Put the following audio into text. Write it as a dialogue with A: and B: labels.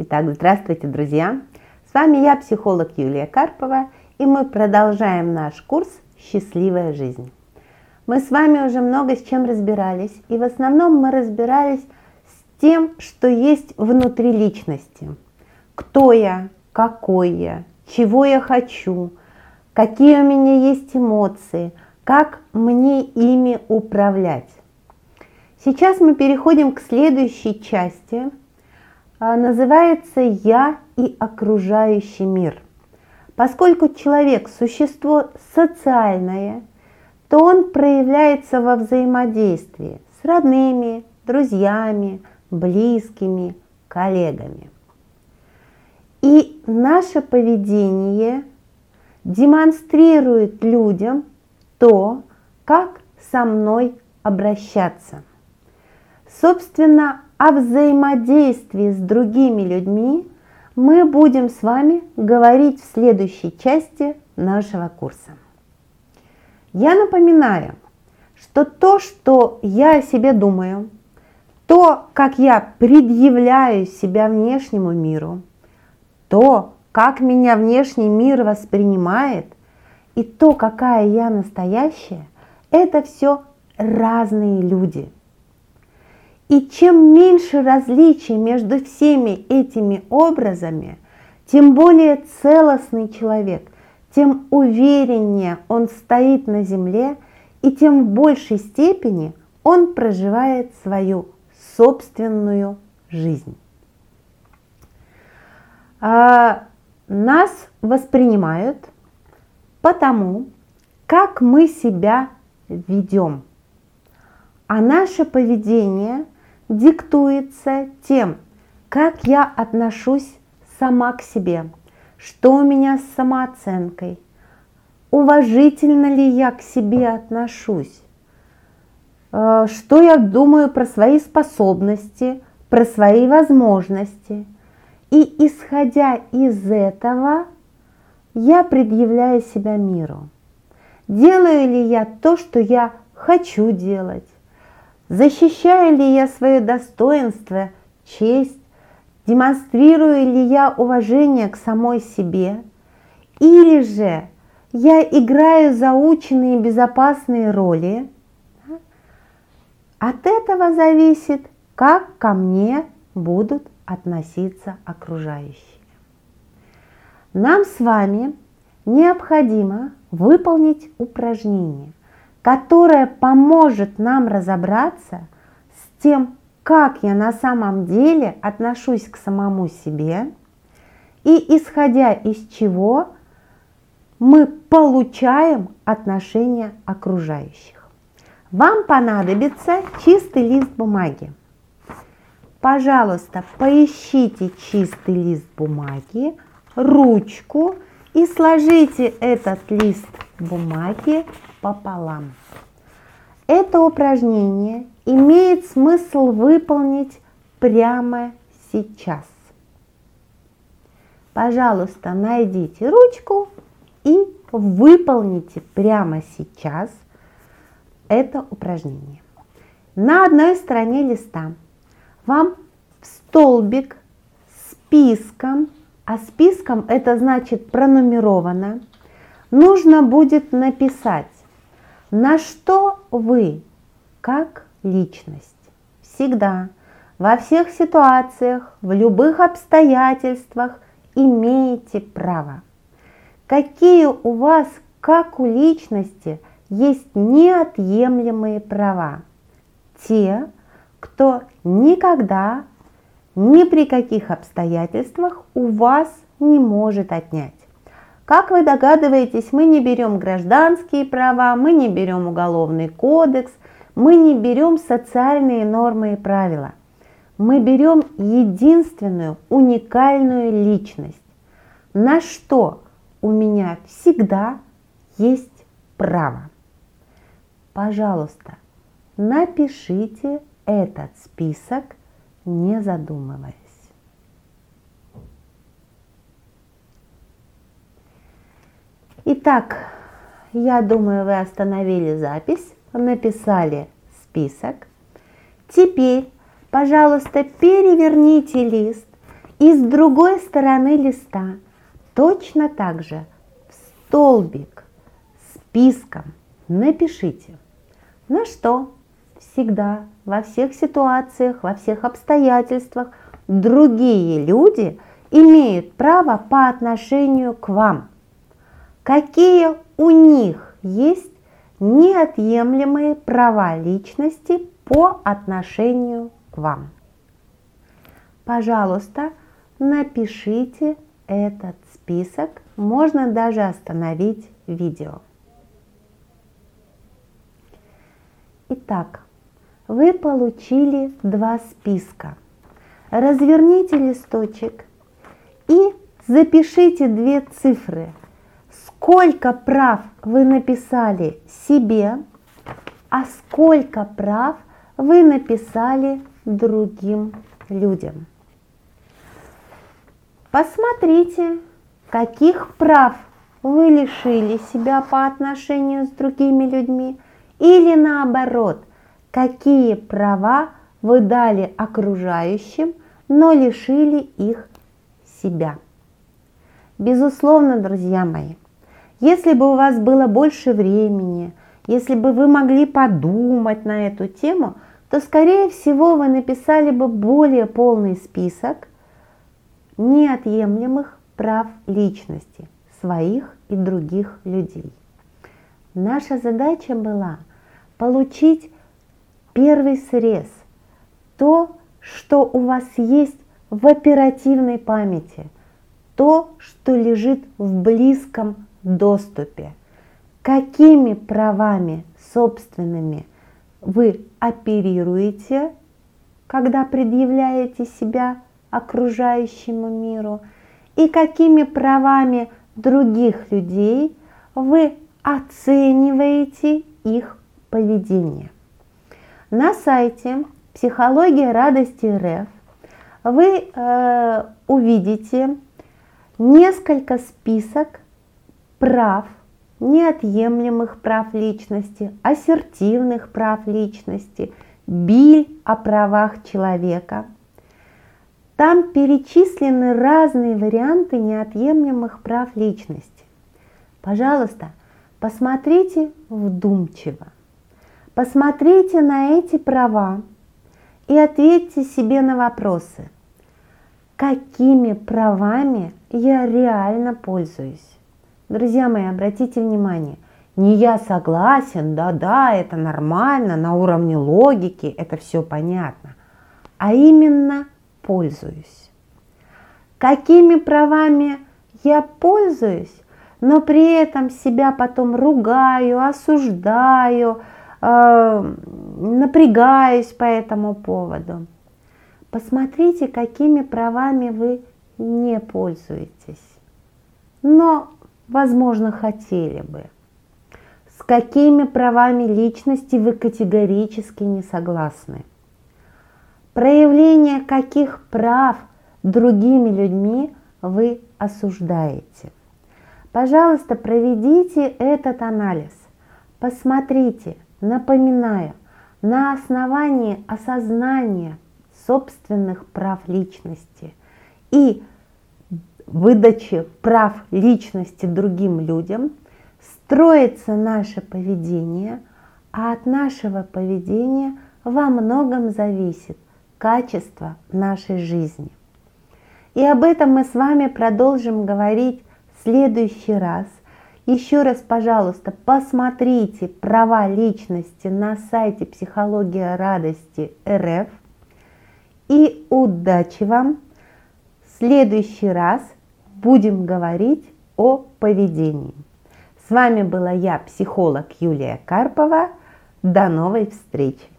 A: Итак, здравствуйте, друзья! С вами я, психолог Юлия Карпова, и мы продолжаем наш курс «Счастливая жизнь». Мы с вами уже много с чем разбирались, и в основном мы разбирались с тем, что есть внутри личности. Кто я, какой я, чего я хочу, какие у меня есть эмоции, как мне ими управлять. Сейчас мы переходим к следующей части – называется «Я и окружающий мир». Поскольку человек – существо социальное, то он проявляется во взаимодействии с родными, друзьями, близкими, коллегами. И наше поведение демонстрирует людям то, как со мной обращаться. Собственно, о взаимодействии с другими людьми мы будем с вами говорить в следующей части нашего курса. Я напоминаю, что то, что я о себе думаю, то, как я предъявляю себя внешнему миру, то, как меня внешний мир воспринимает, и то, какая я настоящая, это все разные люди – и чем меньше различий между всеми этими образами, тем более целостный человек, тем увереннее он стоит на земле, и тем в большей степени он проживает свою собственную жизнь. А нас воспринимают потому, как мы себя ведем. А наше поведение – диктуется тем, как я отношусь сама к себе, что у меня с самооценкой, уважительно ли я к себе отношусь, э, что я думаю про свои способности, про свои возможности. И исходя из этого, я предъявляю себя миру. Делаю ли я то, что я хочу делать? Защищаю ли я свое достоинство, честь? Демонстрирую ли я уважение к самой себе? Или же я играю заученные безопасные роли? От этого зависит, как ко мне будут относиться окружающие. Нам с вами необходимо выполнить упражнение которая поможет нам разобраться с тем, как я на самом деле отношусь к самому себе и исходя из чего мы получаем отношения окружающих. Вам понадобится чистый лист бумаги. Пожалуйста, поищите чистый лист бумаги, ручку и сложите этот лист бумаги пополам. Это упражнение имеет смысл выполнить прямо сейчас. Пожалуйста, найдите ручку и выполните прямо сейчас это упражнение. На одной стороне листа вам в столбик списком, а списком это значит пронумеровано, нужно будет написать на что вы, как личность, всегда, во всех ситуациях, в любых обстоятельствах имеете право? Какие у вас, как у личности, есть неотъемлемые права? Те, кто никогда, ни при каких обстоятельствах у вас не может отнять. Как вы догадываетесь, мы не берем гражданские права, мы не берем уголовный кодекс, мы не берем социальные нормы и правила. Мы берем единственную уникальную личность, на что у меня всегда есть право. Пожалуйста, напишите этот список, не задумываясь. Итак, я думаю, вы остановили запись, написали список. Теперь, пожалуйста, переверните лист И с другой стороны листа точно так же в столбик списком напишите, на что всегда, во всех ситуациях, во всех обстоятельствах другие люди имеют право по отношению к вам. Какие у них есть неотъемлемые права личности по отношению к вам. Пожалуйста, напишите этот список, можно даже остановить видео. Итак, вы получили два списка. Разверните листочек и запишите две цифры. Сколько прав вы написали себе, а сколько прав вы написали другим людям. Посмотрите, каких прав вы лишили себя по отношению с другими людьми или наоборот, какие права вы дали окружающим, но лишили их себя. Безусловно, друзья мои, если бы у вас было больше времени, если бы вы могли подумать на эту тему, то, скорее всего, вы написали бы более полный список неотъемлемых прав личности своих и других людей. Наша задача была получить первый срез, то, что у вас есть в оперативной памяти, то, что лежит в близком доступе. Какими правами собственными вы оперируете, когда предъявляете себя окружающему миру, и какими правами других людей вы оцениваете их поведение. На сайте «Психология радости РФ» вы э, увидите несколько список прав, неотъемлемых прав личности, ассертивных прав личности, биль о правах человека. Там перечислены разные варианты неотъемлемых прав личности. Пожалуйста, посмотрите вдумчиво. Посмотрите на эти права и ответьте себе на вопросы. Какими правами я реально пользуюсь? Друзья мои, обратите внимание, не я согласен, да-да, это нормально, на уровне логики, это все понятно, а именно пользуюсь. Какими правами я пользуюсь, но при этом себя потом ругаю, осуждаю, э, напрягаюсь по этому поводу. Посмотрите, какими правами вы не пользуетесь. Но возможно, хотели бы. С какими правами личности вы категорически не согласны? Проявление каких прав другими людьми вы осуждаете? Пожалуйста, проведите этот анализ. Посмотрите, напоминаю, на основании осознания собственных прав личности и выдачи прав личности другим людям строится наше поведение, а от нашего поведения во многом зависит качество нашей жизни. И об этом мы с вами продолжим говорить в следующий раз. Еще раз, пожалуйста, посмотрите права личности на сайте Психология радости РФ. И удачи вам! В следующий раз – будем говорить о поведении. С вами была я, психолог Юлия Карпова. До новой встречи!